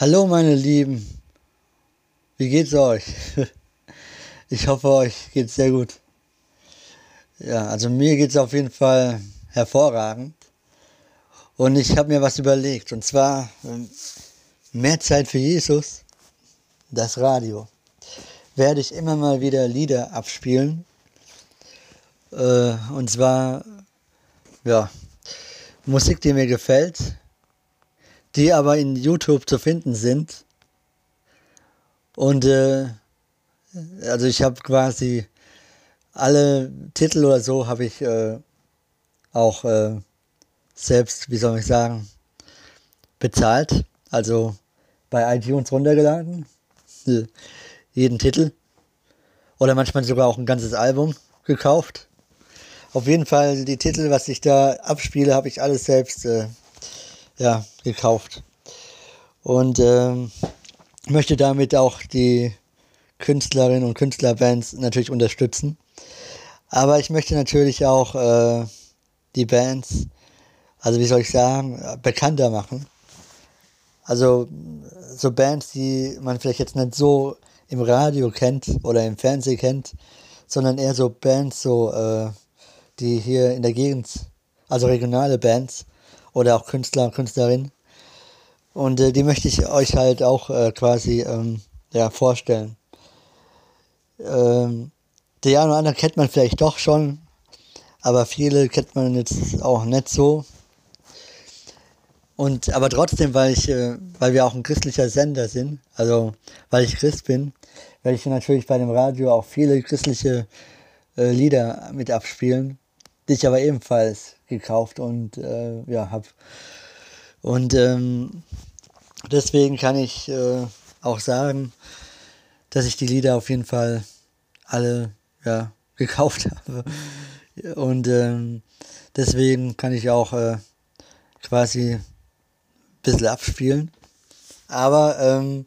Hallo meine Lieben, wie geht's euch? Ich hoffe, euch geht's sehr gut. Ja, also mir geht's auf jeden Fall hervorragend. Und ich habe mir was überlegt, und zwar ähm, mehr Zeit für Jesus, das Radio. Werde ich immer mal wieder Lieder abspielen. Äh, und zwar, ja, Musik, die mir gefällt, die aber in YouTube zu finden sind. Und äh, also ich habe quasi alle Titel oder so habe ich äh, auch äh, selbst, wie soll ich sagen, bezahlt. Also bei iTunes runtergeladen. Jeden Titel. Oder manchmal sogar auch ein ganzes Album gekauft. Auf jeden Fall die Titel, was ich da abspiele, habe ich alles selbst äh, ja, gekauft. Und ähm, möchte damit auch die Künstlerinnen und Künstlerbands natürlich unterstützen. Aber ich möchte natürlich auch äh, die Bands, also wie soll ich sagen, bekannter machen. Also so Bands, die man vielleicht jetzt nicht so im Radio kennt oder im Fernsehen kennt, sondern eher so Bands, so äh, die hier in der Gegend, also regionale Bands oder auch Künstler und Künstlerinnen. Und äh, die möchte ich euch halt auch äh, quasi ähm, ja, vorstellen. Ähm, der eine oder andere kennt man vielleicht doch schon, aber viele kennt man jetzt auch nicht so. Und aber trotzdem, weil ich, äh, weil wir auch ein christlicher Sender sind, also weil ich Christ bin, werde ich natürlich bei dem Radio auch viele christliche äh, Lieder mit abspielen die ich aber ebenfalls gekauft und äh, ja, habe. Und ähm, deswegen kann ich äh, auch sagen, dass ich die Lieder auf jeden Fall alle ja, gekauft habe. Und ähm, deswegen kann ich auch äh, quasi ein bisschen abspielen. Aber ähm,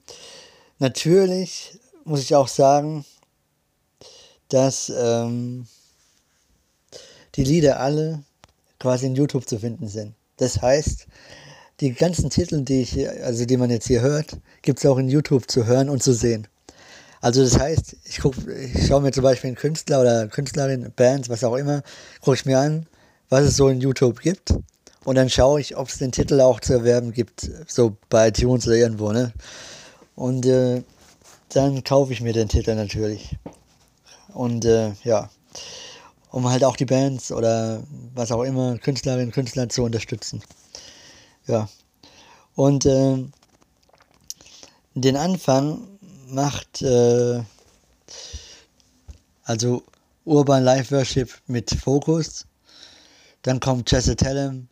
natürlich muss ich auch sagen, dass ähm, die Lieder alle quasi in YouTube zu finden sind. Das heißt, die ganzen Titel, die ich, also die man jetzt hier hört, gibt es auch in YouTube zu hören und zu sehen. Also das heißt, ich, ich schaue mir zum Beispiel einen Künstler oder Künstlerin, Bands, was auch immer, gucke ich mir an, was es so in YouTube gibt. Und dann schaue ich, ob es den Titel auch zu erwerben gibt, so bei iTunes oder irgendwo, ne? Und äh, dann kaufe ich mir den Titel natürlich. Und äh, ja um halt auch die Bands oder was auch immer, Künstlerinnen und Künstler zu unterstützen. Ja. Und äh, den Anfang macht äh, also Urban Live Worship mit Fokus. Dann kommt Jesse Tellem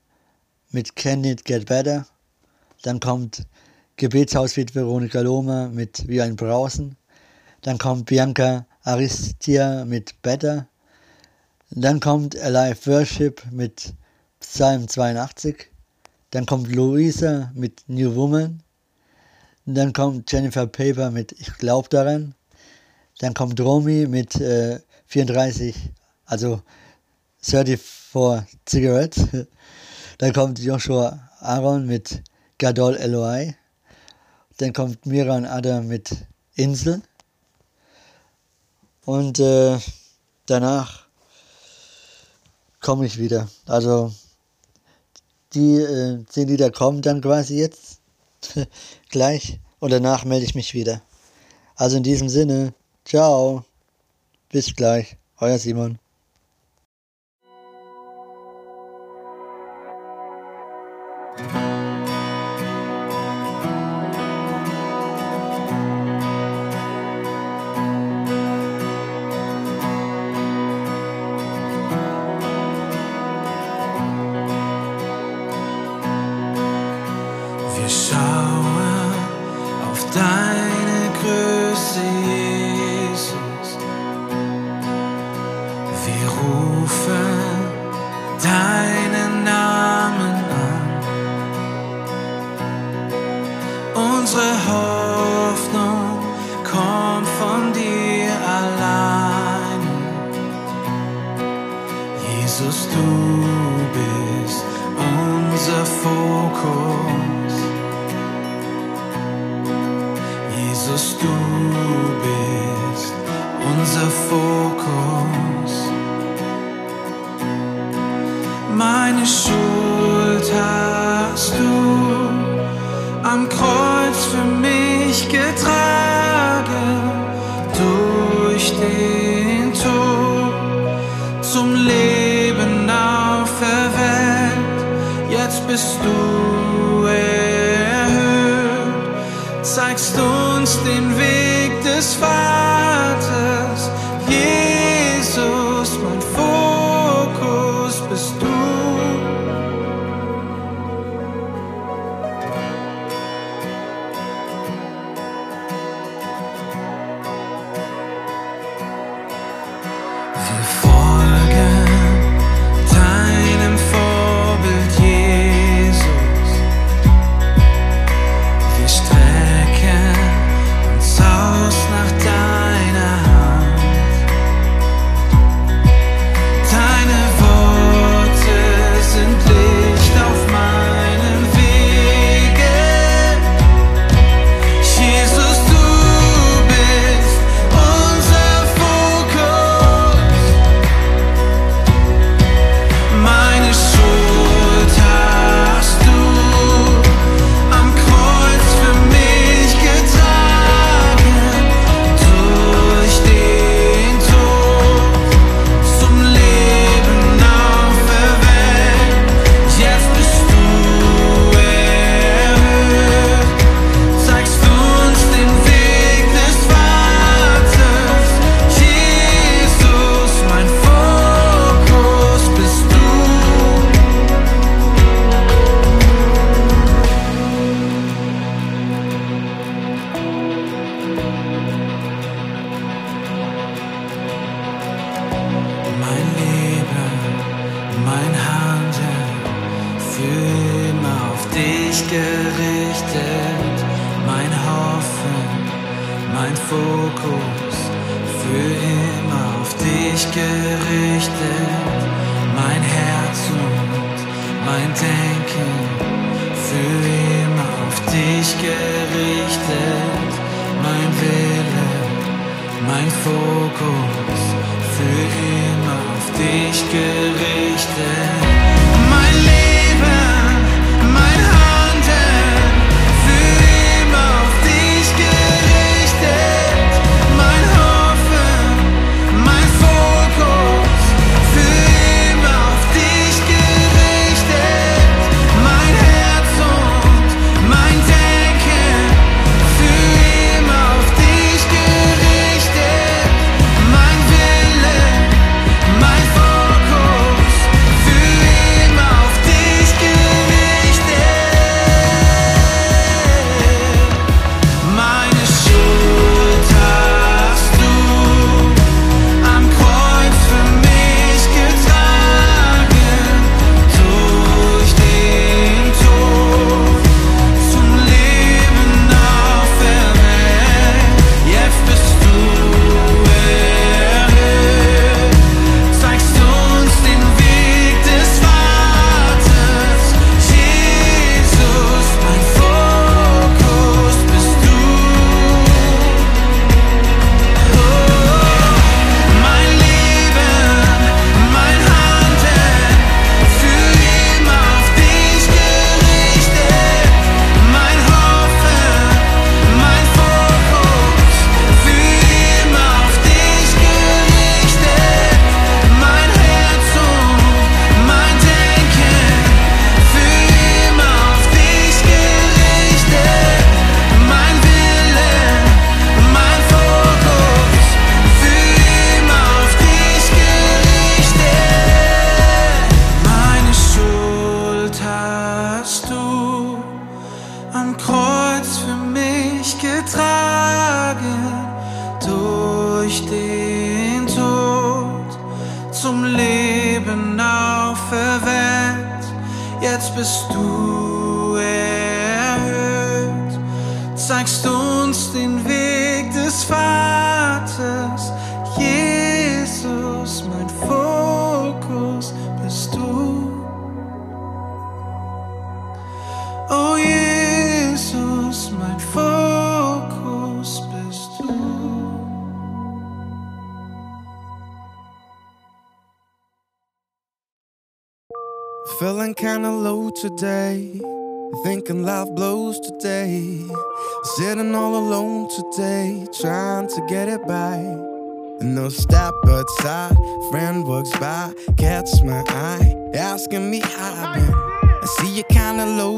mit Can It Get Better. Dann kommt Gebetshaus mit Veronika Lohmer mit Wie ein Brausen. Dann kommt Bianca Aristia mit Better. Dann kommt Alive Worship mit Psalm 82. Dann kommt Louisa mit New Woman. Dann kommt Jennifer Paper mit Ich glaub daran. Dann kommt Romy mit äh, 34, also 34 Cigarettes. Dann kommt Joshua Aaron mit Gadol Eloi. Dann kommt Miran Adam mit Insel. Und äh, danach komme ich wieder. Also die äh, zehn Lieder kommen dann quasi jetzt gleich und danach melde ich mich wieder. Also in diesem Sinne, ciao, bis gleich, euer Simon.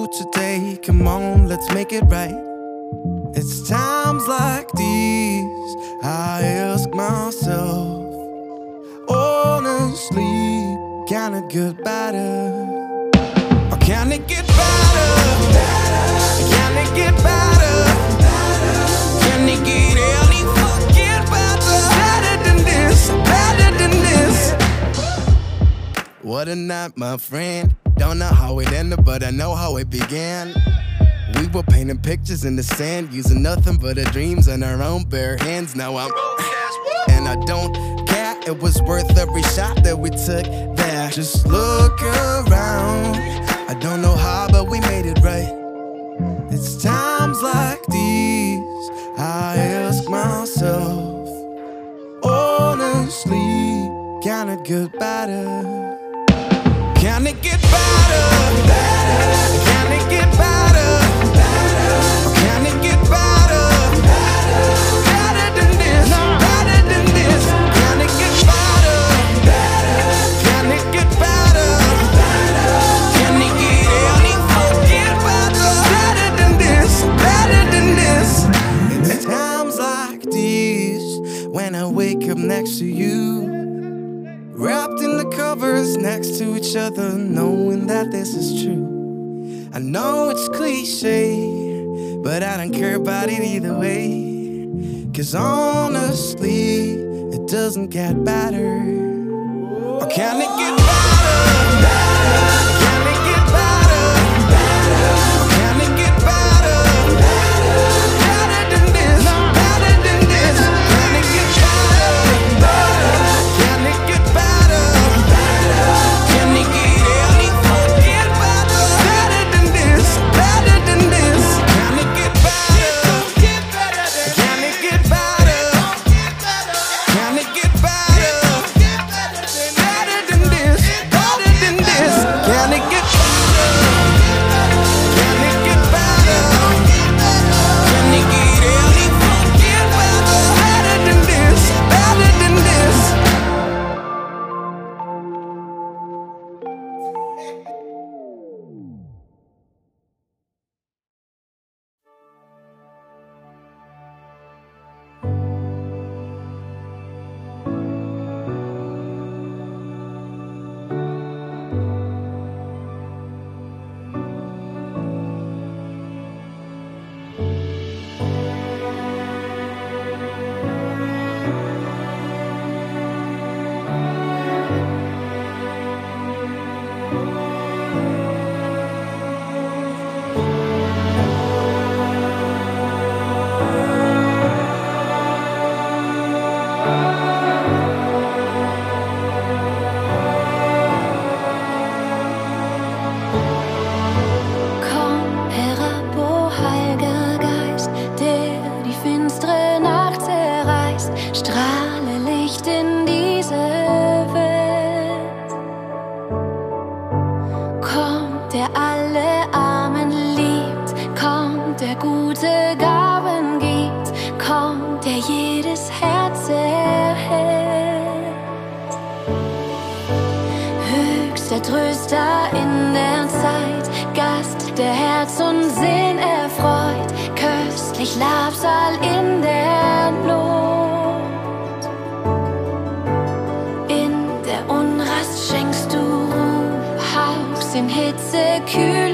Today. Come on, let's make it right. It's times like these I ask myself, honestly, can it get better? Or can it get better? Can it get better? Can it get any fucking better? Better than this, better than this. What a night, my friend. Don't know how it ended, but I know how it began. We were painting pictures in the sand, using nothing but our dreams and our own bare hands. Now I'm, and I don't care. It was worth every shot that we took there. Just look around. I don't know how, but we made it right. It's times like these I ask myself, honestly, can it get better? Can it get better? Can it get better? Can it get better? Better than this, better than this. Can it get better? Can it get better? Can it get any better? Better than this, better than this. Times like these when I wake up next to you. Wrapped in the covers next to each other, knowing that this is true. I know it's cliche, but I don't care about it either way. Cause honestly, it doesn't get better. Or can it get better? Tröster in der Zeit, Gast, der Herz und Sinn erfreut, köstlich Labsal in der Not. In der Unrast schenkst du Ruhe, hauchst in Hitze Kühlung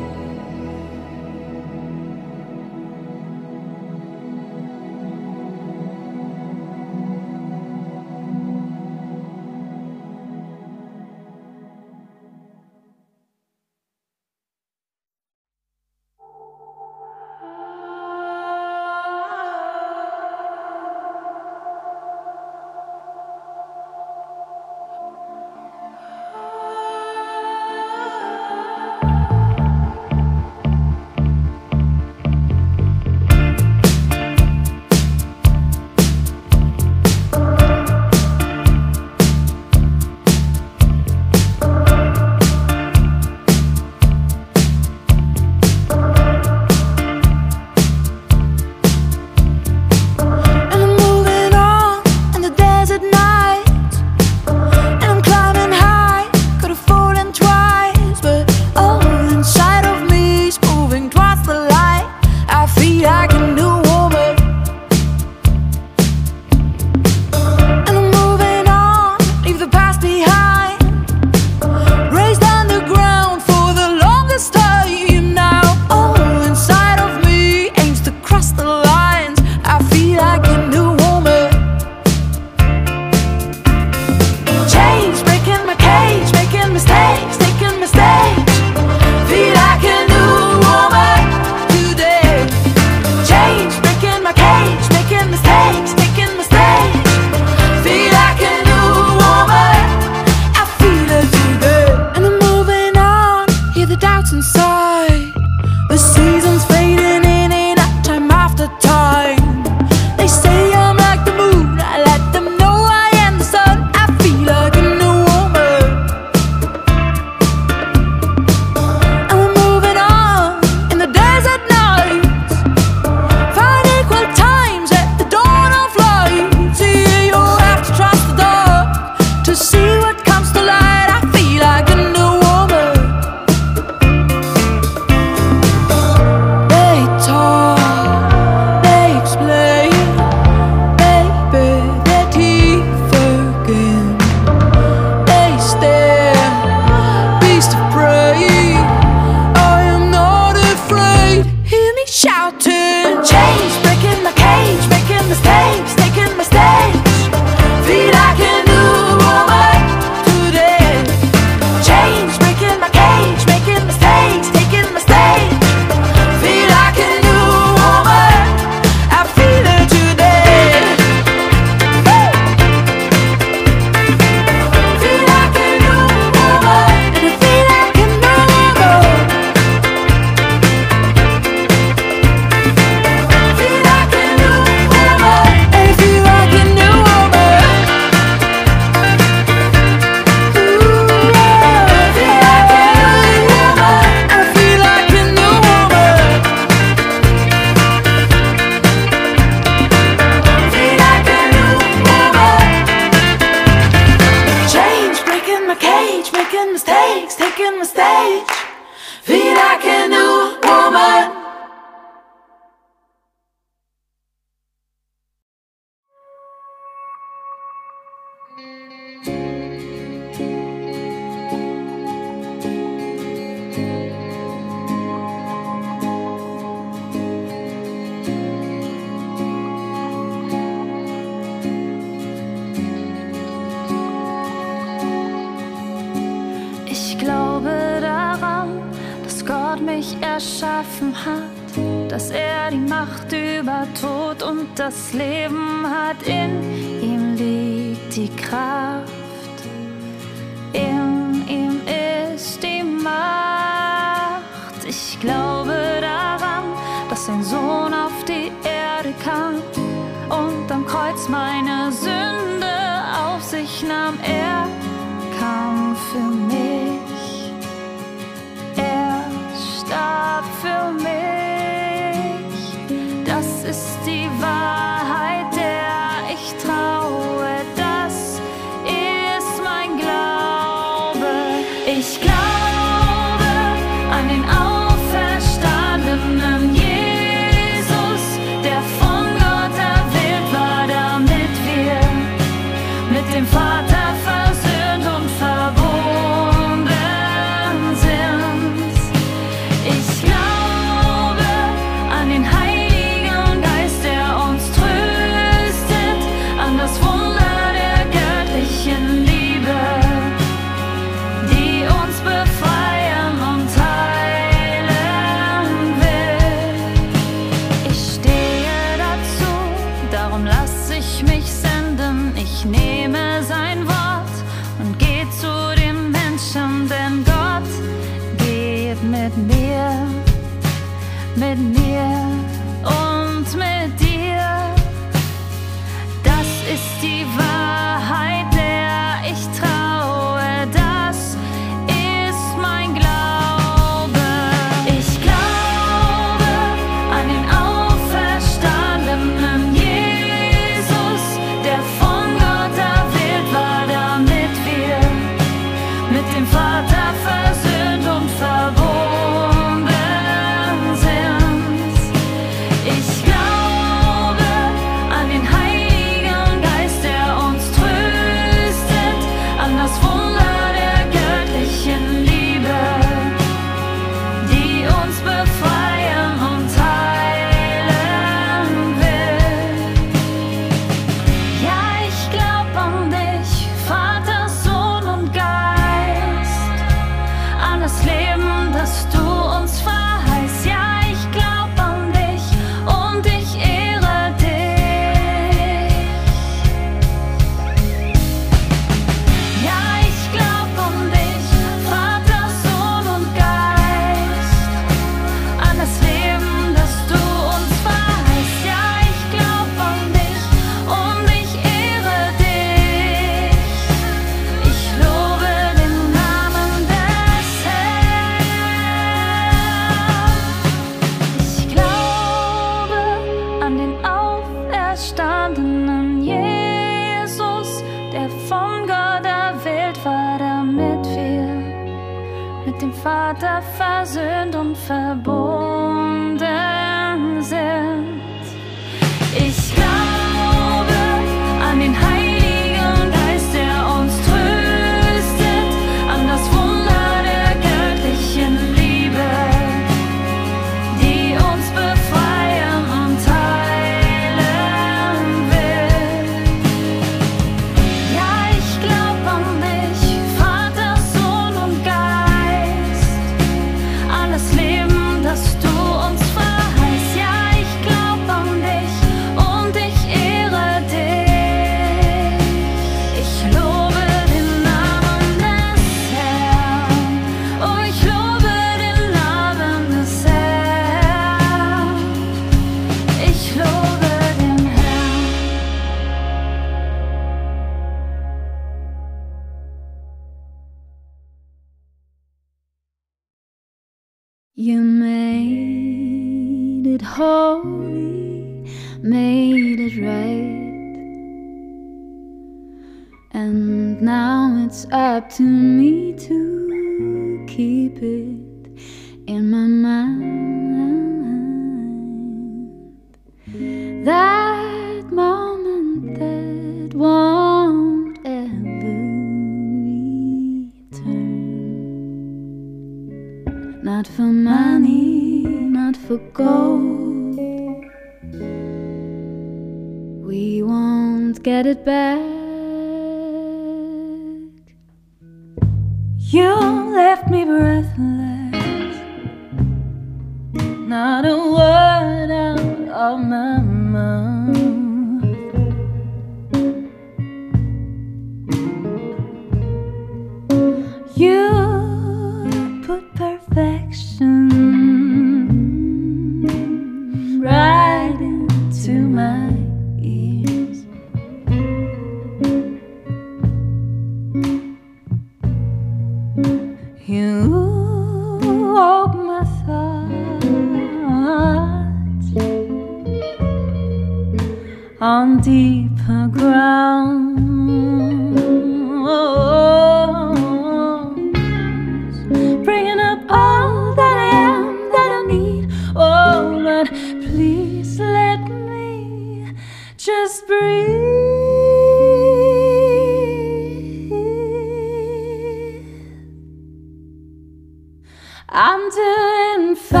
I'm doing fine.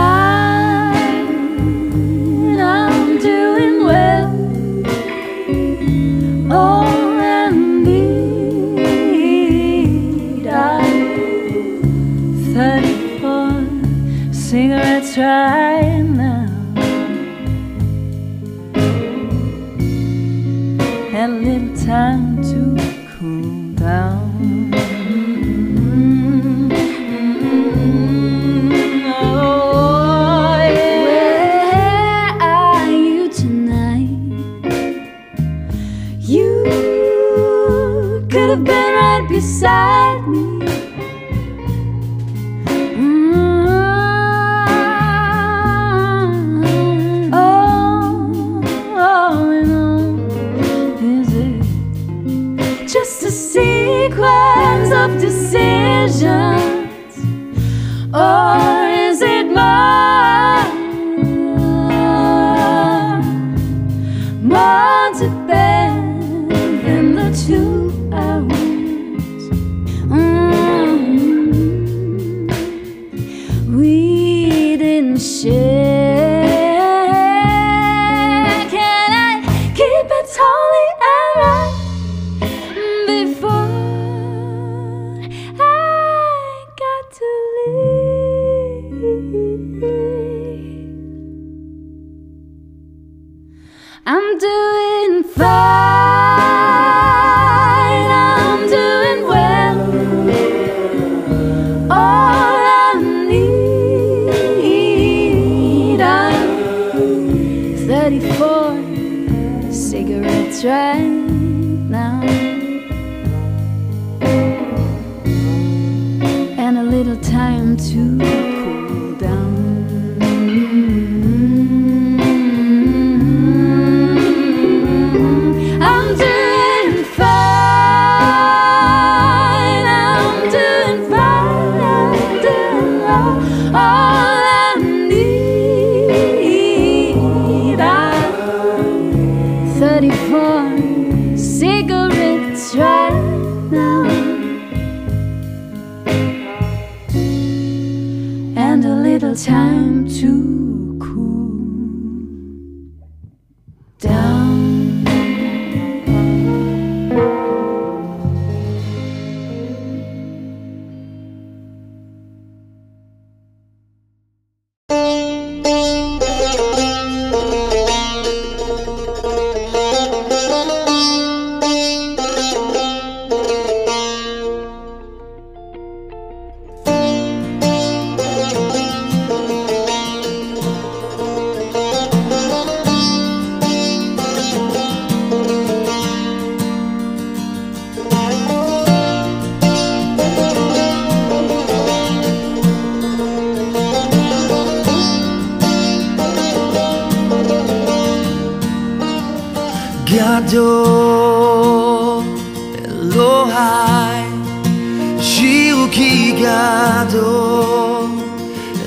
גדול,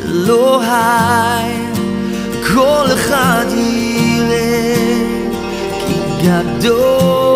אלוהי, כל אחד ילך, כי גדול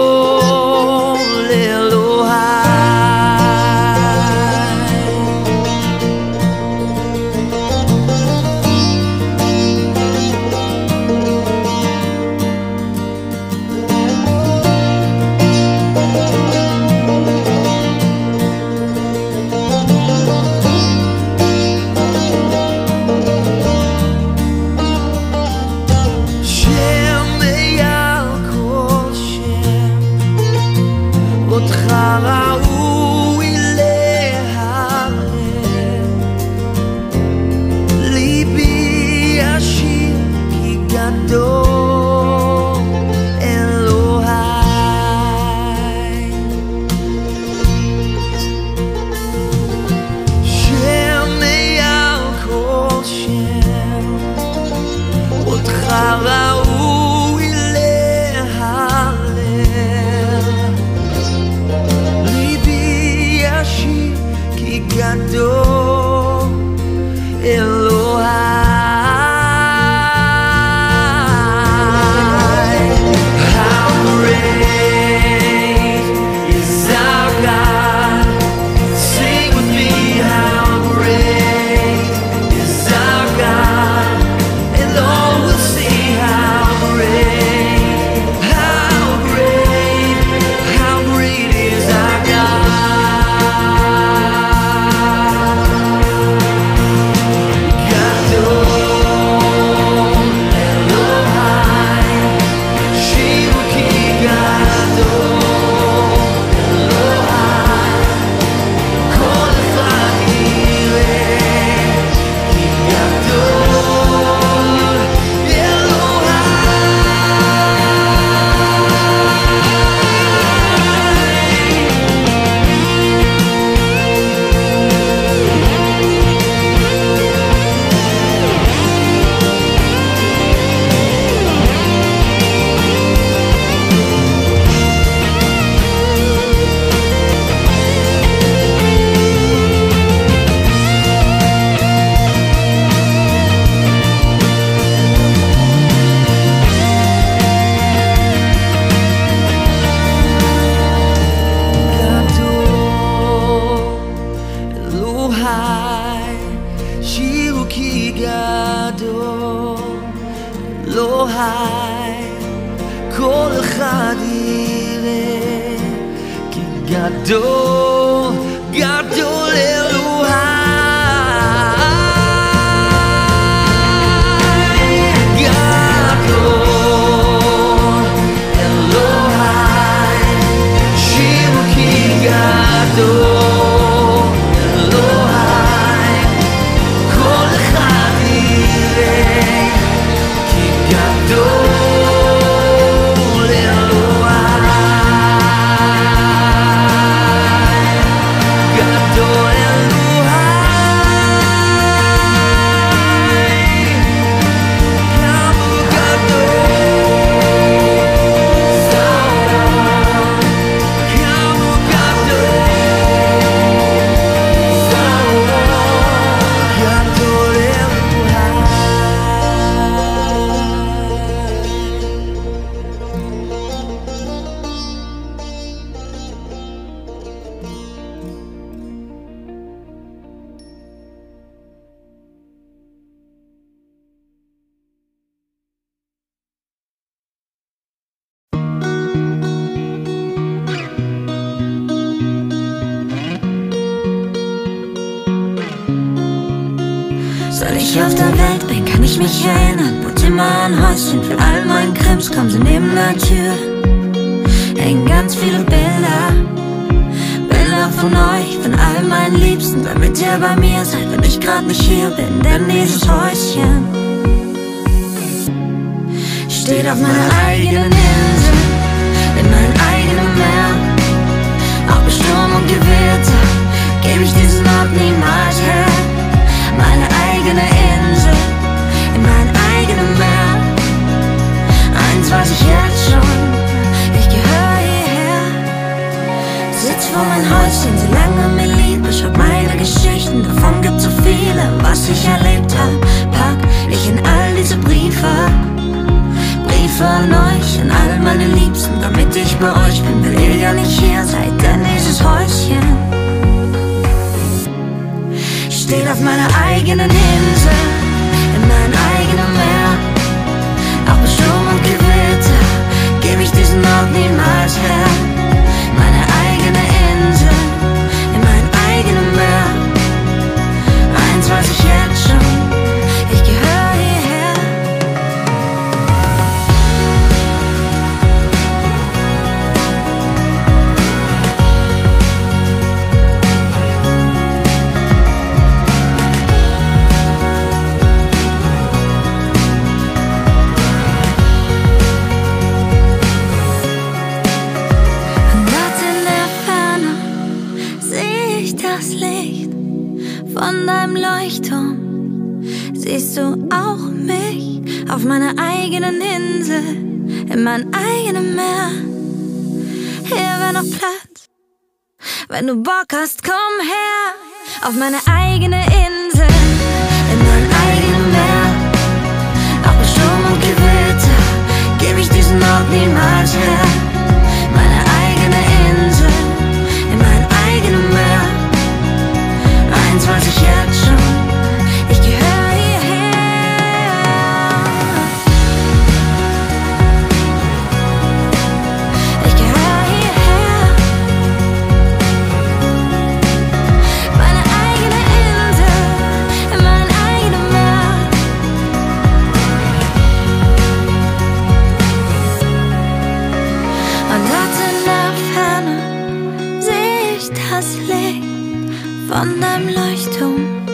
Von deinem Leuchtturm.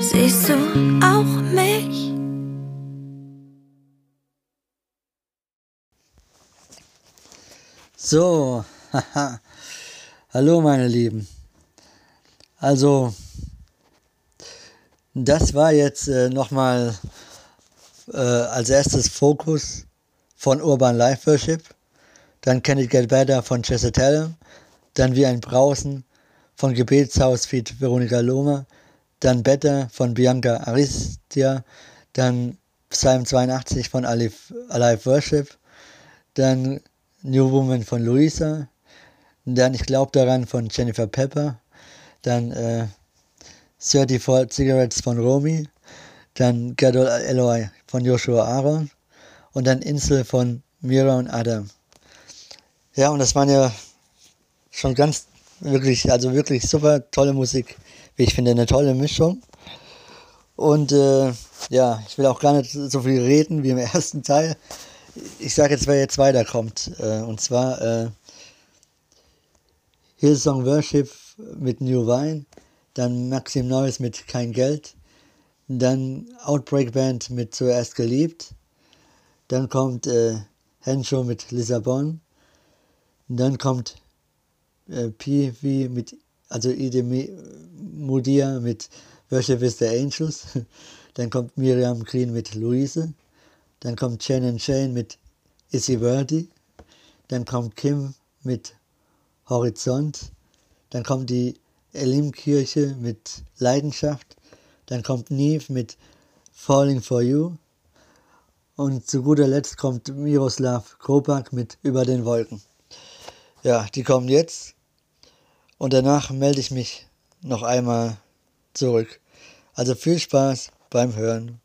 Siehst du auch mich. So, hallo meine Lieben. Also, das war jetzt äh, nochmal äh, als erstes Fokus von Urban Life Worship, dann Can It Get Better von Chesetell, dann Wie ein Brausen von Gebetshaus feat. Veronika Lohme, dann Better von Bianca Aristia, dann Psalm 82 von Alive Worship, dann New Woman von Luisa, dann Ich glaube daran von Jennifer Pepper, dann äh, 34 Cigarettes von Romy, dann Gadol Eloi von Joshua Aaron und dann Insel von Mira und Adam. Ja, und das waren ja schon ganz wirklich, also wirklich super tolle Musik. Wie ich finde, eine tolle Mischung. Und äh, ja, ich will auch gar nicht so viel reden wie im ersten Teil. Ich sage jetzt, wer jetzt weiterkommt. Äh, und zwar äh, Hillsong Worship mit New Wine, dann Maxim Neues mit Kein Geld, dann Outbreak Band mit Zuerst geliebt, dann kommt äh, Henshow mit Lissabon, dann kommt äh, P wie mit, also Ide Mudia mit Worship with the Angels, dann kommt Miriam Green mit Luise, dann kommt Shannon Shane mit Is He Worthy, dann kommt Kim mit Horizont, dann kommt die Elim-Kirche mit Leidenschaft, dann kommt Neve mit Falling for You. Und zu guter Letzt kommt Miroslav Kropak mit Über den Wolken. Ja, die kommen jetzt und danach melde ich mich noch einmal zurück. Also viel Spaß beim Hören.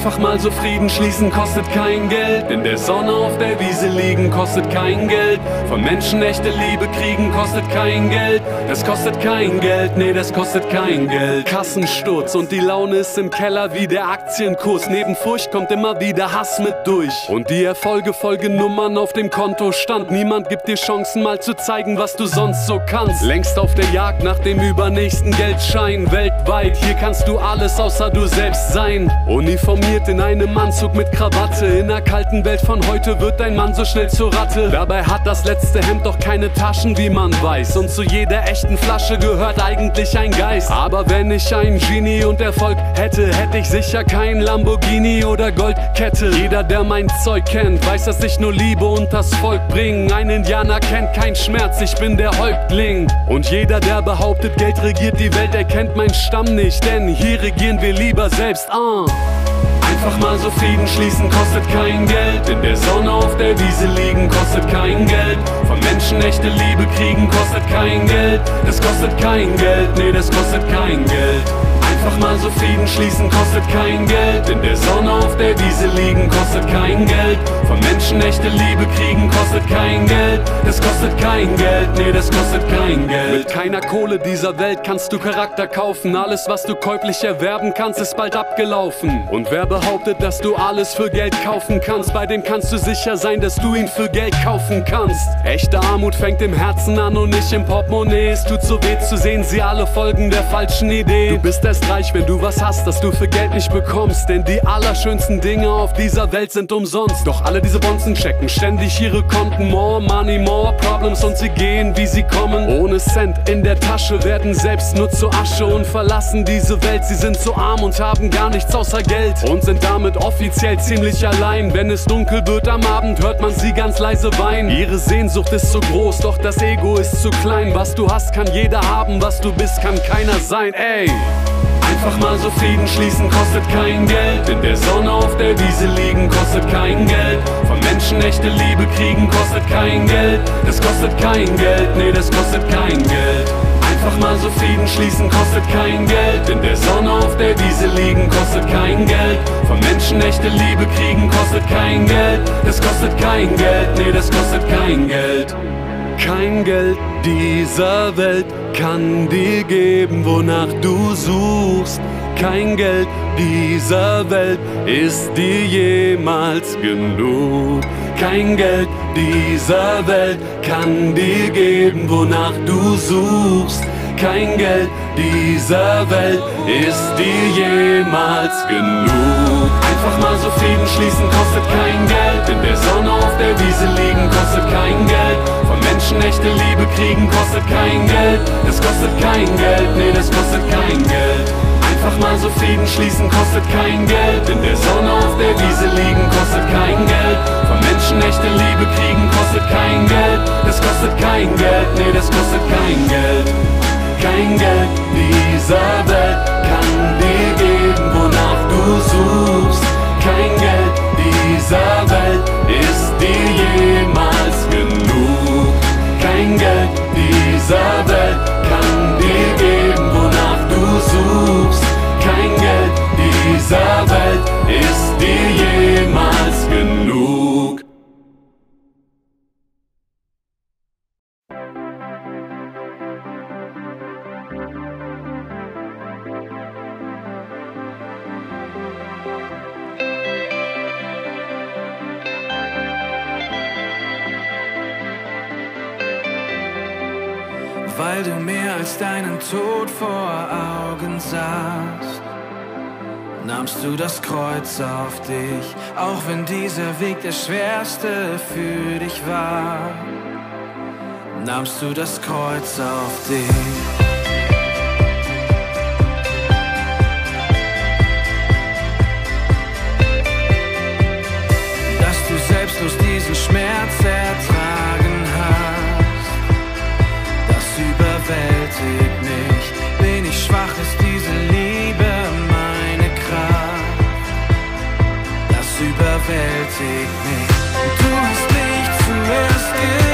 Einfach mal so Frieden schließen kostet kein Geld. In der Sonne auf der Wiese liegen kostet kein Geld. Von Menschen echte Liebe kriegen kostet kein Geld. Das kostet kein Geld, nee, das kostet kein Geld. Kassensturz und die Laune ist im Keller wie der Aktienkurs. Neben Furcht kommt immer wieder Hass mit durch. Und die Erfolge folgen Nummern auf dem Kontostand. Niemand gibt dir Chancen mal zu zeigen, was du sonst so kannst. Längst auf der Jagd nach dem übernächsten Geldschein. Weltweit, hier kannst du alles außer du selbst sein. Uniformiert in einem Anzug mit Krawatte. In der kalten Welt von heute wird dein Mann so schnell zur Ratte. Dabei hat das letzte Hemd doch keine Taschen, wie man weiß. Und zu jeder echten Flasche gehört eigentlich ein Geist. Aber wenn ich ein Genie und Erfolg hätte, hätte ich sicher kein Lamborghini oder Goldkette. Jeder, der mein Zeug kennt, weiß, dass ich nur Liebe und das Volk bringe. Ein Indianer kennt keinen Schmerz, ich bin der Häuptling. Und jeder, der behauptet, Geld regiert die Welt, erkennt meinen Stamm nicht. Denn hier regieren wir lieber selbst. Ah. Einfach mal so Frieden schließen kostet kein Geld. In der Sonne auf der Wiese liegen kostet kein Geld. Von Menschen echte Liebe kriegen kostet kein Geld. Das kostet kein Geld, nee, das kostet kein Geld. Einfach mal so Frieden schließen kostet kein Geld. In der Sonne auf der Wiese liegen kostet kein Geld. Von Menschen echte Liebe kriegen kostet kein Geld. Das kostet kein Geld, nee, das kostet kein Geld. Mit keiner Kohle dieser Welt kannst du Charakter kaufen. Alles, was du käuflich erwerben kannst, ist bald abgelaufen. Und wer behauptet, dass du alles für Geld kaufen kannst, bei dem kannst du sicher sein, dass du ihn für Geld kaufen kannst. Echte Armut fängt im Herzen an und nicht im Portemonnaie. Es tut so weh zu sehen, sie alle folgen der falschen Idee. Du bist erst reich, wenn du was hast, das du für Geld nicht bekommst. Denn die allerschönsten Dinge auf dieser Welt sind umsonst. Doch alle diese Bonzen checken ständig ihre Konten. More money, more problems und sie gehen, wie sie kommen. Ohne Cent in der Tasche werden selbst nur zu Asche und verlassen diese Welt. Sie sind so arm und haben gar nichts außer Geld und sind damit offiziell ziemlich allein. Wenn es dunkel wird am Abend, hört man sie ganz leise weinen. Ihre Sehnsucht ist so groß, doch das Ego ist zu klein. Was du hast, kann jeder haben, was du bist, kann keiner sein. Ey! Einfach mal so Frieden schließen kostet kein Geld. In der Sonne auf der Wiese liegen kostet kein Geld. Von Menschen echte Liebe kriegen kostet kein Geld. Das kostet kein Geld, nee, das kostet kein Geld. Einfach mal so Frieden schließen kostet kein Geld. In der Sonne auf der Wiese liegen kostet kein Geld. Von Menschen echte Liebe kriegen kostet kein Geld. Das kostet kein Geld, nee, das kostet kein Geld. Kein Geld dieser Welt kann dir geben, wonach du suchst. Kein Geld dieser Welt ist dir jemals genug. Kein Geld dieser Welt kann dir geben, wonach du suchst. Kein Geld dieser Welt ist dir jemals genug. Einfach mal so Frieden schließen kostet kein Geld. In der Sonne auf der Wiese liegen kostet kein Geld. Von Menschen echte Liebe kriegen kostet kein Geld. Das kostet kein Geld, nee, das kostet kein Geld. Einfach mal so Frieden schließen kostet kein Geld. In der Sonne auf der Wiese liegen kostet kein Geld. Von Menschen echte Liebe kriegen kostet kein Geld. Das kostet kein Geld, nee, das kostet kein Geld. Kein Geld dieser Welt kann dir geben, wonach du suchst. Kein Geld dieser Welt ist dir jemals genug. Kein Geld dieser Welt das Kreuz auf dich, auch wenn dieser Weg der schwerste für dich war. Nahmst du das Kreuz auf dich? dass du selbstlos diesen Schmerz erzählt. segne. Du hast mich zuerst gesehen.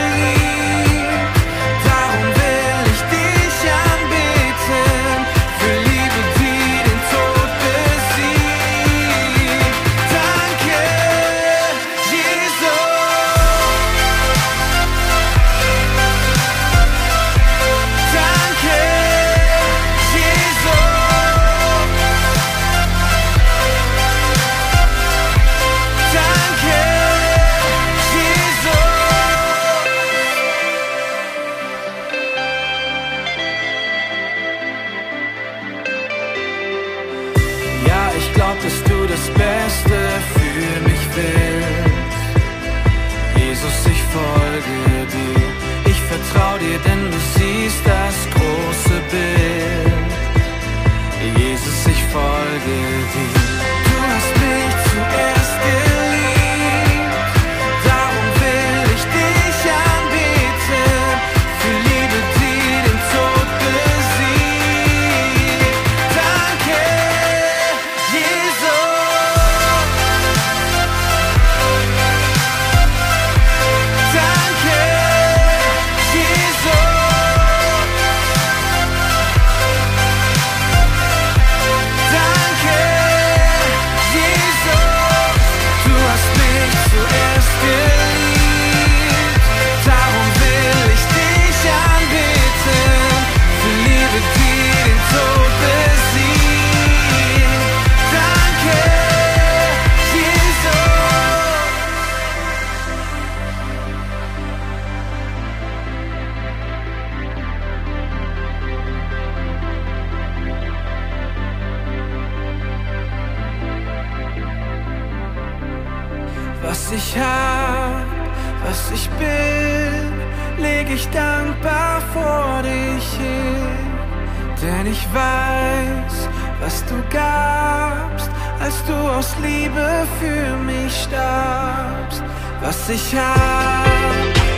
was ich hab,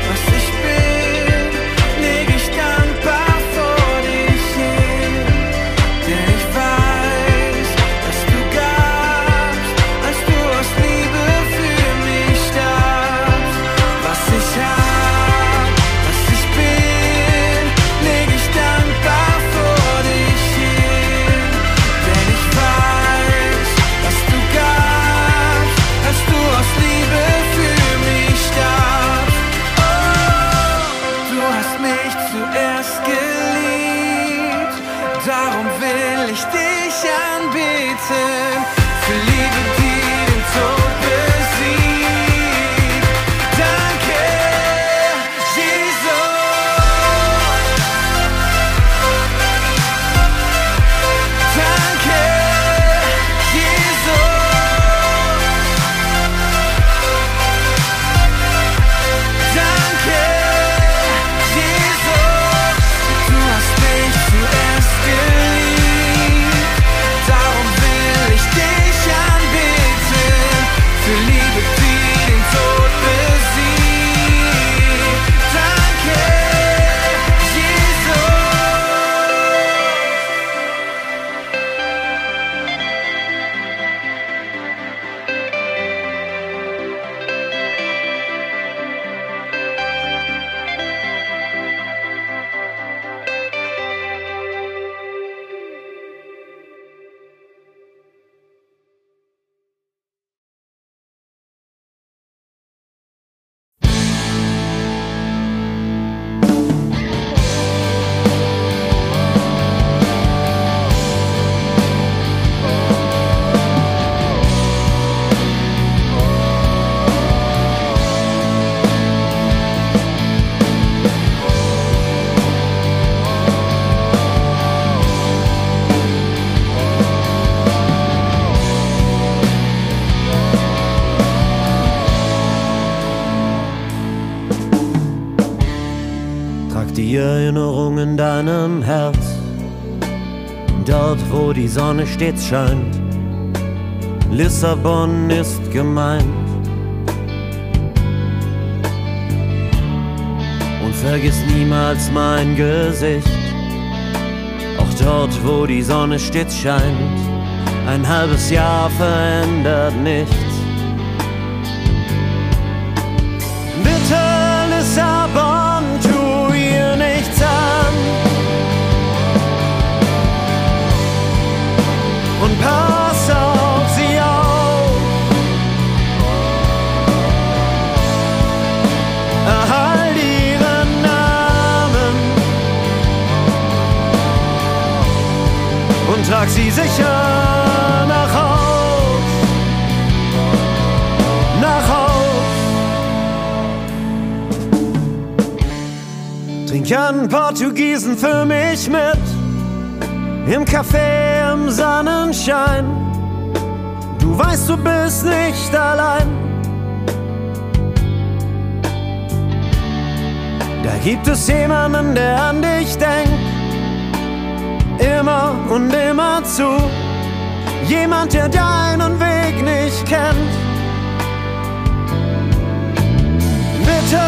was Herz. Dort, wo die Sonne stets scheint, Lissabon ist gemeint. Und vergiss niemals mein Gesicht, auch dort, wo die Sonne stets scheint. Ein halbes Jahr verändert nichts. Und pass auf sie auf. Erhalt ihren Namen und trag sie sicher nach Haus. Nach Haus. Trink einen Portugiesen für mich mit. Im Café Sonnenschein. Du weißt, du bist nicht allein. Da gibt es jemanden, der an dich denkt. Immer und immer zu. Jemand, der deinen Weg nicht kennt. Bitte,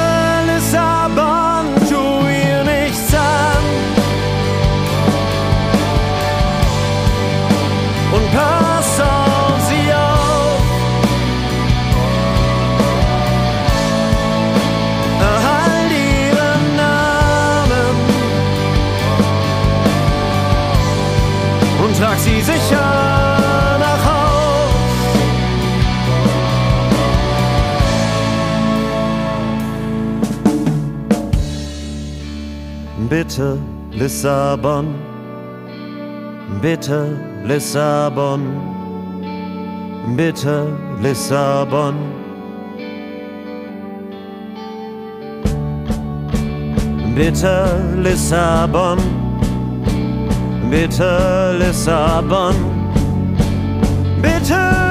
Lissabon, tu ihr nichts an. Bitte, Lissabon, bitte, Lissabon, bitte, Lissabon. Bitte, Lissabon, bitte, Lissabon, bitte, Lissabon.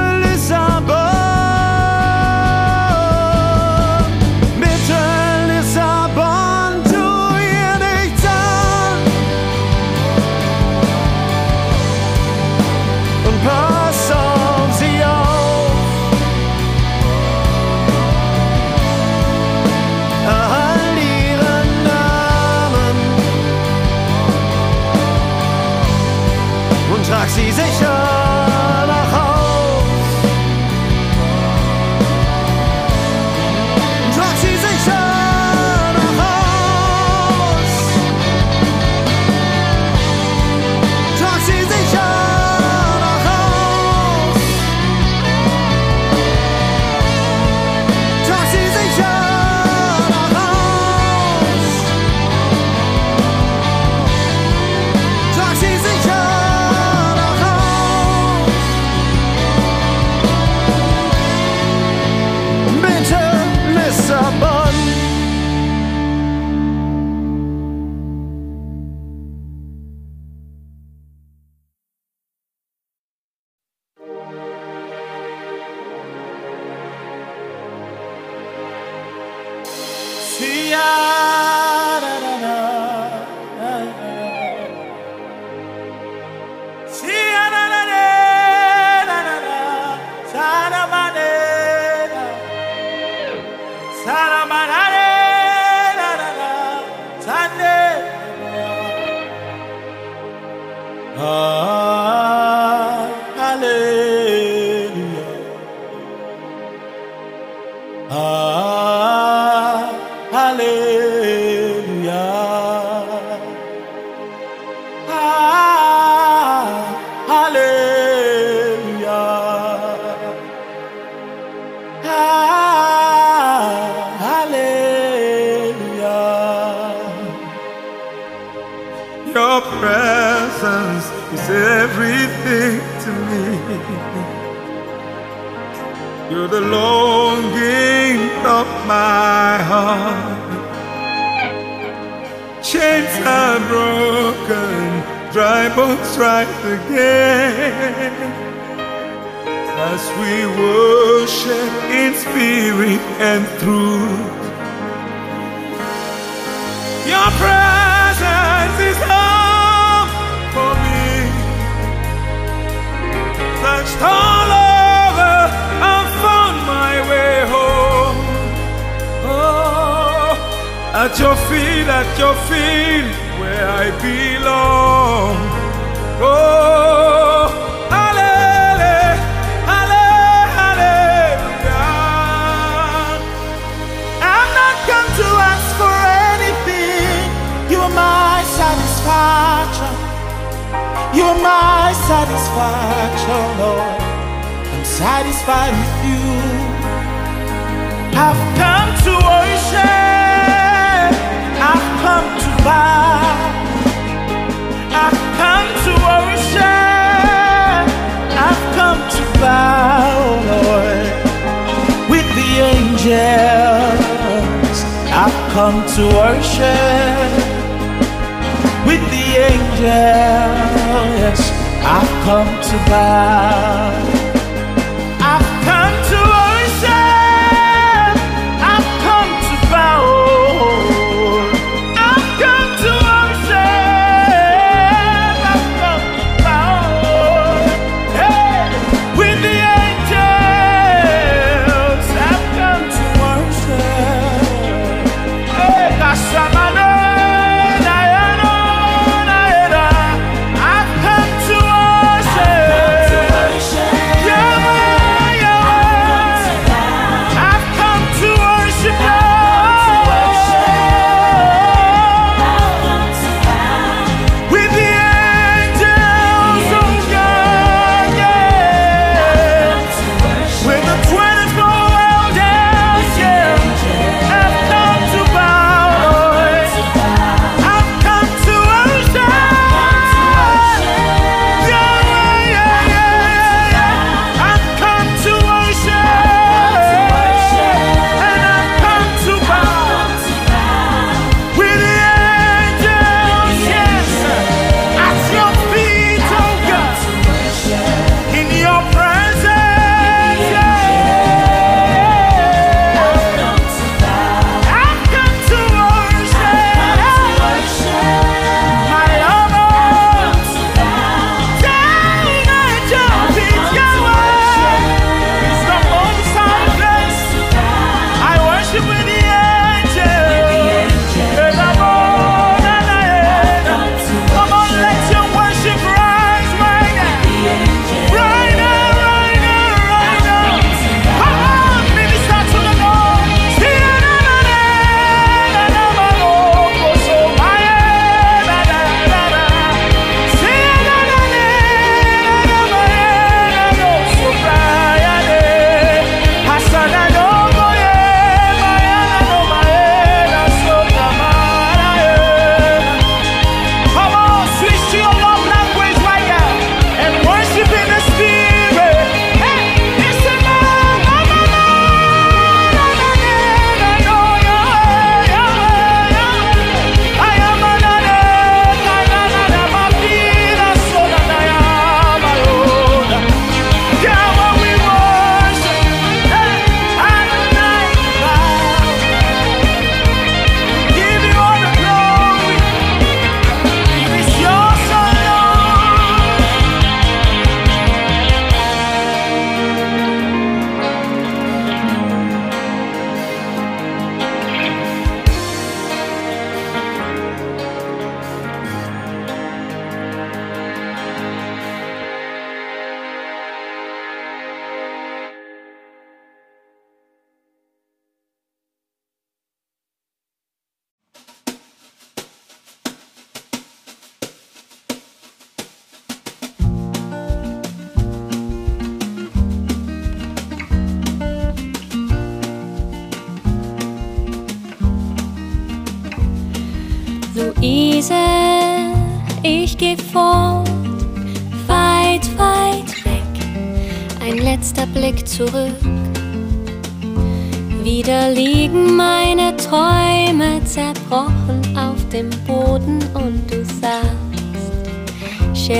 my heart. Chains are broken, dry bones rise again. As we worship in spirit and truth, your presence is all for me. Touched all At your feet, at your feet, where I belong. Oh, hallelujah, hallelujah. I'm not come to ask for anything. You're my satisfaction. You're my satisfaction, Lord. I'm satisfied with you. I've come to worship come to bow. I've come to worship. I've come to bow, Lord, with the angels. I've come to worship with the angels. I've come to bow.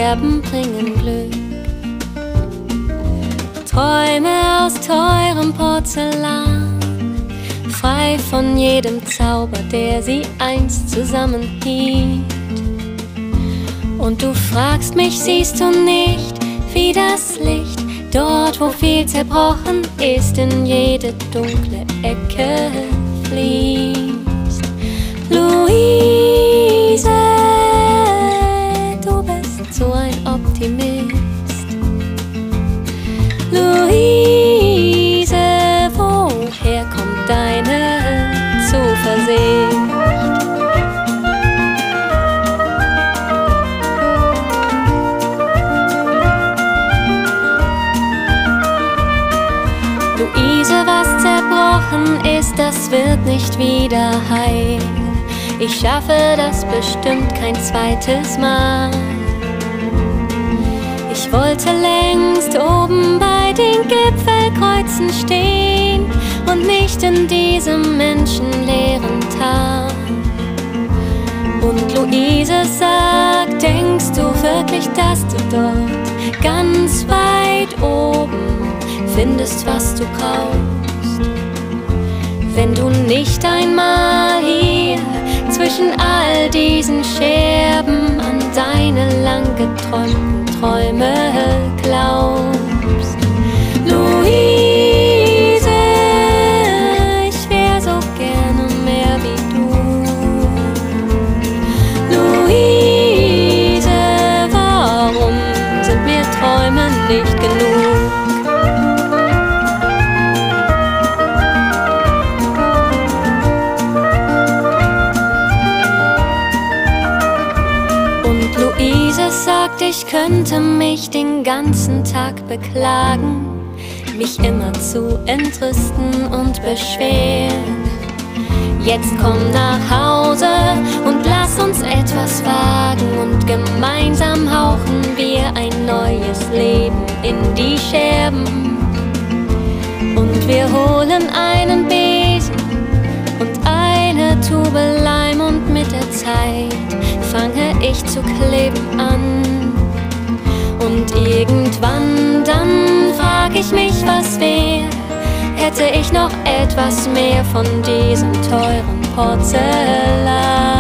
Scherben bringen Glück. Träume aus teurem Porzellan, frei von jedem Zauber, der sie einst zusammenhielt. Und du fragst mich, siehst du nicht, wie das Licht dort, wo viel zerbrochen ist, in jede dunkle Ecke fließt. Louis. Optimist. Luise, woher kommt deine Zuversicht? Luise, was zerbrochen ist, das wird nicht wieder heil. Ich schaffe das bestimmt kein zweites Mal. Ich wollte längst oben bei den Gipfelkreuzen stehen und nicht in diesem menschenleeren Tal. Und Luise sagt, denkst du wirklich, dass du dort ganz weit oben findest, was du brauchst? Wenn du nicht einmal hier zwischen all diesen Scherben deine lang geträumten Träume glaubst. Luise, ich wär so gerne mehr wie du. Luise, warum sind mir Träume nicht genug? Ich könnte mich den ganzen Tag beklagen, mich immer zu entrüsten und beschweren. Jetzt komm nach Hause und lass uns etwas wagen und gemeinsam hauchen wir ein neues Leben in die Scherben. Und wir holen einen Besen und eine Tube Leim und mit der Zeit fange ich zu kleben an. Und irgendwann dann frag ich mich, was wär, hätte ich noch etwas mehr von diesem teuren Porzellan.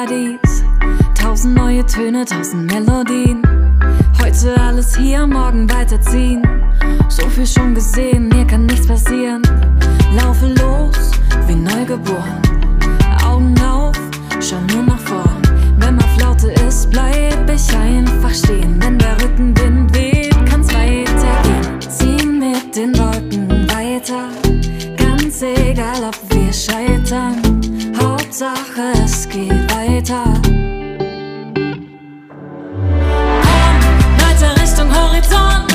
Paradies. Tausend neue Töne, tausend Melodien. Heute alles hier, morgen weiterziehen. So viel schon gesehen, mir kann nichts passieren. Laufe los, wie neugeboren. Augen auf, schau nur nach vorn. Wenn mal Flaute ist, bleib ich einfach stehen. Wenn der Rückenwind weht, kann's weitergehen. Zieh mit den Wolken weiter. Ganz egal, ob wir scheitern. Sache, es geht weiter. Komm, weiter Richtung Horizont.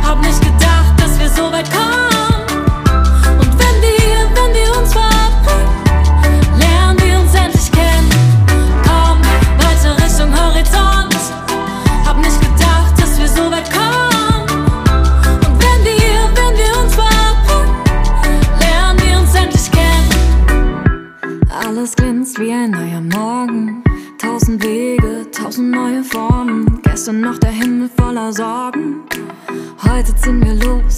Hab nicht gedacht, dass wir so weit kommen. Sorgen. Heute ziehen wir los,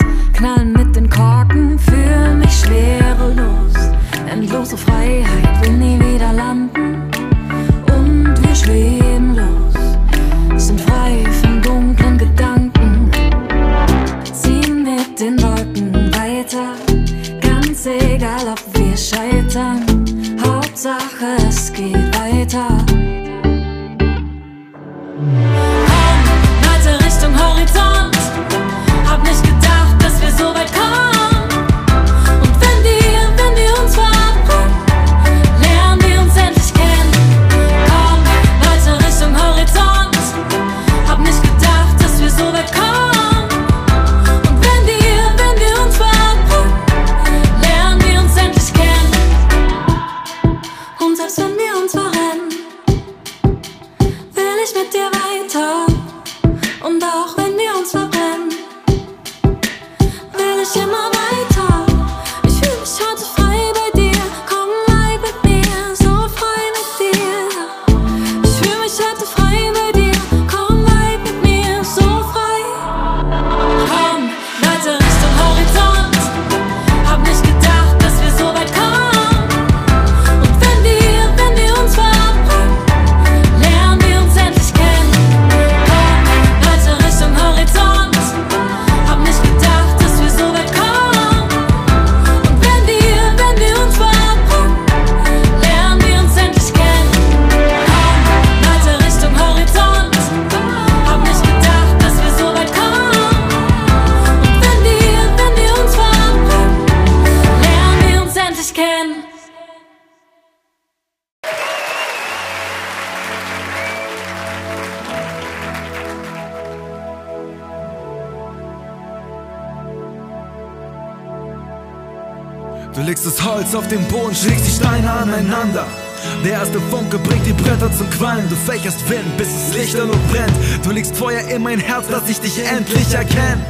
dich endlich erkennen.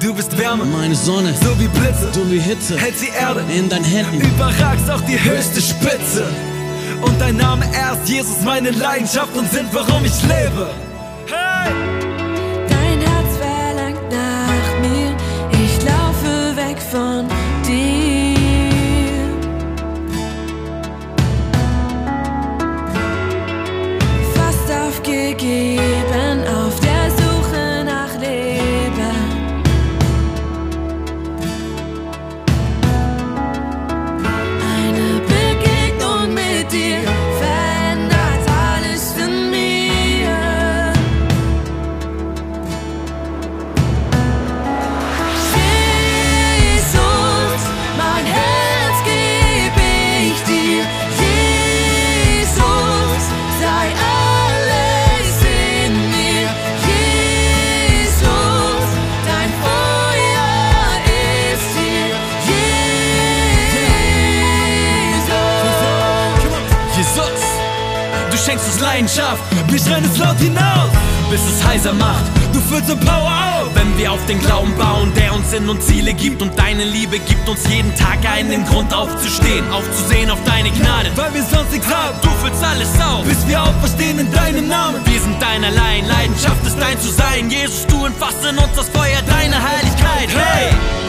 Du bist Wärme, meine Sonne, so wie Blitze, du wie Hitze, hält die Erde in deinen Händen, überragst auch die höchste Spitze. Und dein Name erst Jesus, meine Leidenschaft und Sinn, warum ich lebe. Leidenschaft. Mich rennt es laut hinaus, bis es heiser macht. Du füllst in Power auf, wenn wir auf den Glauben bauen, der uns Sinn und Ziele gibt. Und deine Liebe gibt uns jeden Tag einen Grund aufzustehen, aufzusehen auf deine Gnade, weil wir sonst nichts haben. Du füllst alles auf, bis wir auferstehen in deinem Namen. Wir sind dein allein, Leidenschaft ist dein zu sein. Jesus, du entfasst in uns das Feuer deiner Heiligkeit. Hey!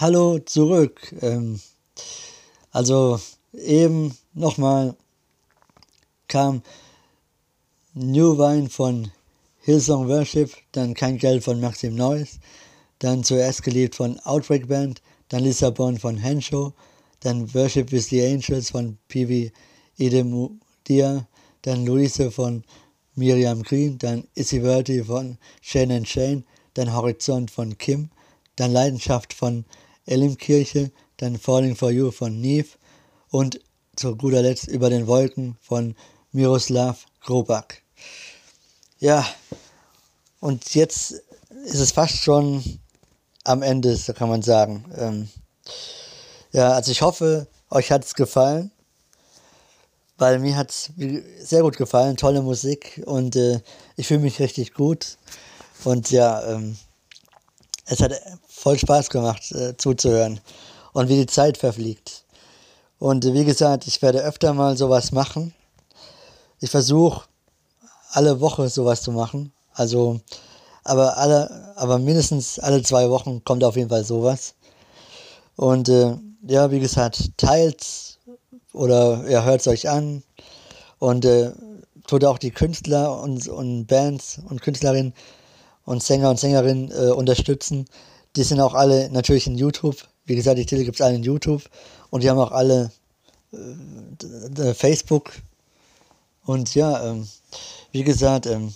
Hallo zurück. Ähm, also eben nochmal kam New Wine von Hillsong Worship, dann Kein Geld von Maxim Neuss, dann zuerst geliebt von Outbreak Band, dann Lissabon von Henshaw, dann Worship with the Angels von Pivi Edemudia, dann Luise von Miriam Green, dann Issy Verdi von Shane and Shane, dann Horizont von Kim, dann Leidenschaft von Elimkirche, dann Falling for You von Neve und zu guter Letzt Über den Wolken von Miroslav Grobak. Ja, und jetzt ist es fast schon am Ende, so kann man sagen. Ähm, ja, also ich hoffe, euch hat es gefallen, weil mir hat es sehr gut gefallen, tolle Musik und äh, ich fühle mich richtig gut. Und ja, ähm, es hat voll Spaß gemacht äh, zuzuhören und wie die Zeit verfliegt. Und äh, wie gesagt, ich werde öfter mal sowas machen. Ich versuche alle Woche sowas zu machen. Also, aber alle, aber mindestens alle zwei Wochen kommt auf jeden Fall sowas. Und äh, ja, wie gesagt, teilt oder ja, hört es euch an und äh, tut auch die Künstler und, und Bands und Künstlerinnen und Sänger und Sängerinnen äh, unterstützen. Die sind auch alle natürlich in YouTube. Wie gesagt, die Titel gibt es alle in YouTube. Und die haben auch alle äh, Facebook. Und ja, ähm, wie gesagt, ähm,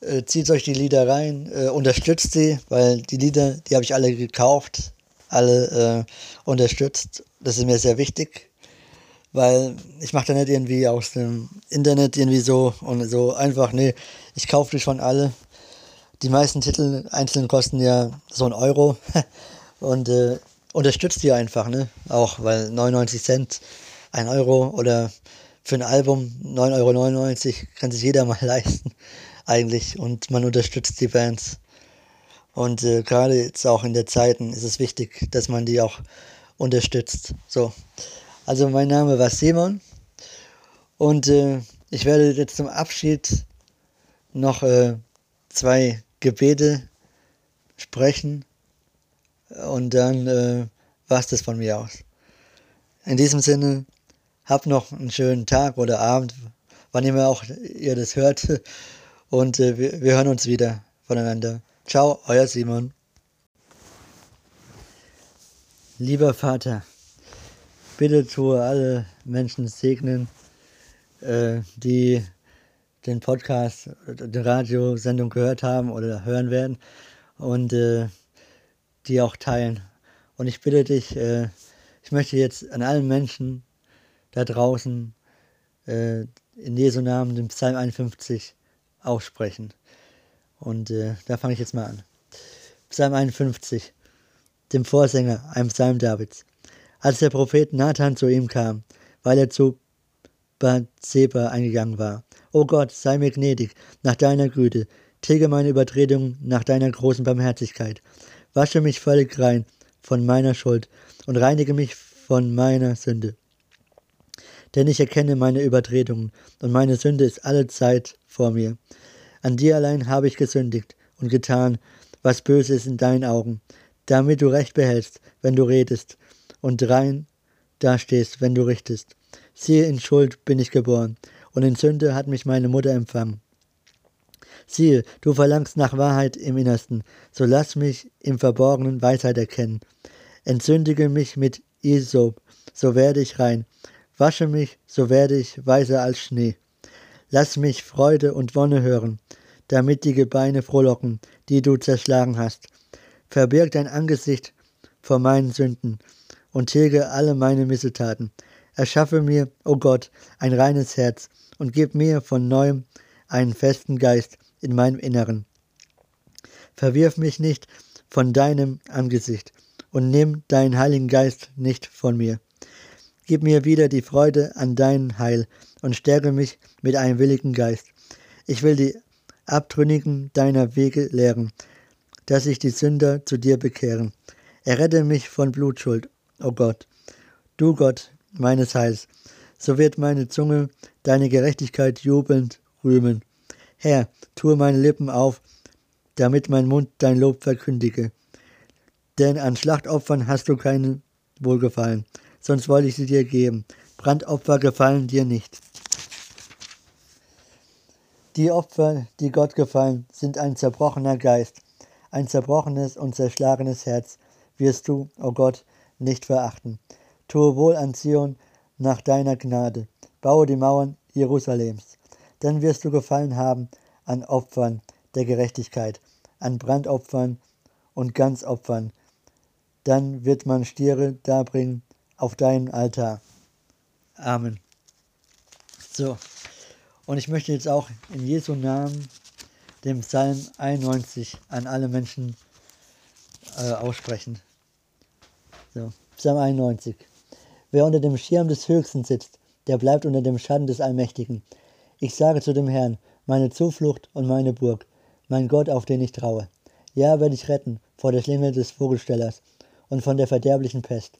äh, zieht euch die Lieder rein, äh, unterstützt sie, weil die Lieder, die habe ich alle gekauft, alle äh, unterstützt. Das ist mir sehr wichtig, weil ich mache da nicht irgendwie aus dem Internet irgendwie so und so einfach, nee, ich kaufe die schon alle. Die meisten Titel einzeln kosten ja so einen Euro und äh, unterstützt die einfach, ne? Auch weil 99 Cent, ein Euro oder für ein Album 9,99 Euro kann sich jeder mal leisten, eigentlich. Und man unterstützt die Bands. Und äh, gerade jetzt auch in der Zeiten ist es wichtig, dass man die auch unterstützt. So. Also mein Name war Simon. Und äh, ich werde jetzt zum Abschied noch äh, zwei Gebete sprechen. Und dann äh, war es das von mir aus. In diesem Sinne, habt noch einen schönen Tag oder Abend, wann immer auch ihr das hört. Und äh, wir, wir hören uns wieder voneinander. Ciao, euer Simon. Lieber Vater, bitte tue alle Menschen segnen, äh, die den Podcast, die Radiosendung gehört haben oder hören werden und äh, die auch teilen. Und ich bitte dich, äh, ich möchte jetzt an allen Menschen da draußen äh, in Jesu Namen den Psalm 51 aussprechen. Und äh, da fange ich jetzt mal an. Psalm 51, dem Vorsänger, einem Psalm Davids. Als der Prophet Nathan zu ihm kam, weil er zu Bathseba eingegangen war. O Gott, sei mir gnädig nach deiner Güte, tilge meine Übertretungen nach deiner großen Barmherzigkeit. Wasche mich völlig rein von meiner Schuld und reinige mich von meiner Sünde. Denn ich erkenne meine Übertretungen und meine Sünde ist alle Zeit vor mir. An dir allein habe ich gesündigt und getan, was böse ist in deinen Augen, damit du Recht behältst, wenn du redest, und rein dastehst, wenn du richtest. Siehe, in Schuld bin ich geboren, und in Sünde hat mich meine Mutter empfangen. Siehe, du verlangst nach Wahrheit im Innersten, so lass mich im Verborgenen Weisheit erkennen. Entsündige mich mit Isop, so werde ich rein. Wasche mich, so werde ich weißer als Schnee. Lass mich Freude und Wonne hören, damit die Gebeine frohlocken, die du zerschlagen hast. Verbirg dein Angesicht vor meinen Sünden und tilge alle meine Missetaten. Erschaffe mir, o oh Gott, ein reines Herz und gib mir von neuem einen festen Geist in meinem Inneren. Verwirf mich nicht von deinem Angesicht und nimm deinen Heiligen Geist nicht von mir. Gib mir wieder die Freude an deinem Heil und stärke mich mit einem willigen Geist. Ich will die Abtrünnigen deiner Wege lehren, dass sich die Sünder zu dir bekehren. Errette mich von Blutschuld, o oh Gott, du Gott meines Heils. So wird meine Zunge deine Gerechtigkeit jubelnd rühmen. Herr, tue meine Lippen auf, damit mein Mund dein Lob verkündige. Denn an Schlachtopfern hast du keinen Wohlgefallen, sonst wollte ich sie dir geben. Brandopfer gefallen dir nicht. Die Opfer, die Gott gefallen, sind ein zerbrochener Geist, ein zerbrochenes und zerschlagenes Herz, wirst du, o oh Gott, nicht verachten. Tue wohl an Zion nach deiner Gnade, baue die Mauern Jerusalems dann wirst du gefallen haben an Opfern der Gerechtigkeit, an Brandopfern und Ganzopfern. Dann wird man Stiere darbringen auf deinen Altar. Amen. So, und ich möchte jetzt auch in Jesu Namen den Psalm 91 an alle Menschen äh, aussprechen. So, Psalm 91. Wer unter dem Schirm des Höchsten sitzt, der bleibt unter dem Schatten des Allmächtigen. Ich sage zu dem Herrn, meine Zuflucht und meine Burg, mein Gott, auf den ich traue. Ja, werde ich retten vor der Schlinge des Vogelstellers und von der verderblichen Pest.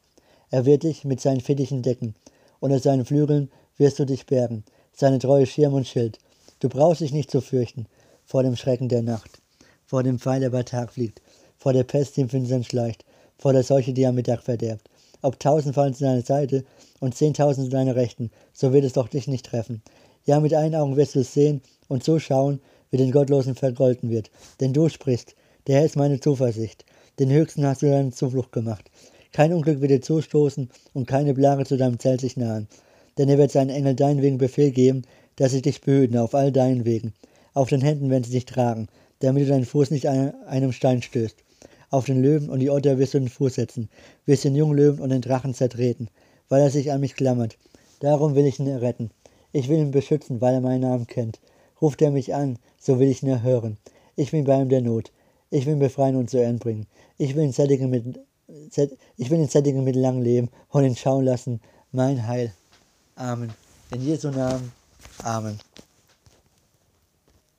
Er wird dich mit seinen Fittichen decken, unter seinen Flügeln wirst du dich bergen, seine treue Schirm und Schild. Du brauchst dich nicht zu fürchten vor dem Schrecken der Nacht, vor dem Pfeil, der bei Tag fliegt, vor der Pest, die im Finstern schleicht, vor der Seuche, die am Mittag verderbt. Ob tausend fallen zu deiner Seite und zehntausend zu deiner Rechten, so wird es doch dich nicht treffen. Ja, mit einen Augen wirst du es sehen und zuschauen, wie den Gottlosen vergolten wird. Denn du sprichst, der Herr ist meine Zuversicht. Den Höchsten hast du deine Zuflucht gemacht. Kein Unglück wird dir zustoßen und keine Plage zu deinem Zelt sich nahen. Denn er wird seinen Engel deinen Wegen Befehl geben, dass sie dich behüten auf all deinen Wegen. Auf den Händen werden sie dich tragen, damit du deinen Fuß nicht an einem Stein stößt. Auf den Löwen und die Otter wirst du den Fuß setzen, wirst den jungen Löwen und den Drachen zertreten, weil er sich an mich klammert. Darum will ich ihn retten. Ich will ihn beschützen, weil er meinen Namen kennt. Ruft er mich an, so will ich ihn erhören. Ich bin bei ihm der Not. Ich will ihn befreien und zu Ehren bringen. Ich will ihn sättigen mit, ich will ihn sättigen mit langem Leben und ihn schauen lassen. Mein Heil. Amen. In Jesu Namen. Amen.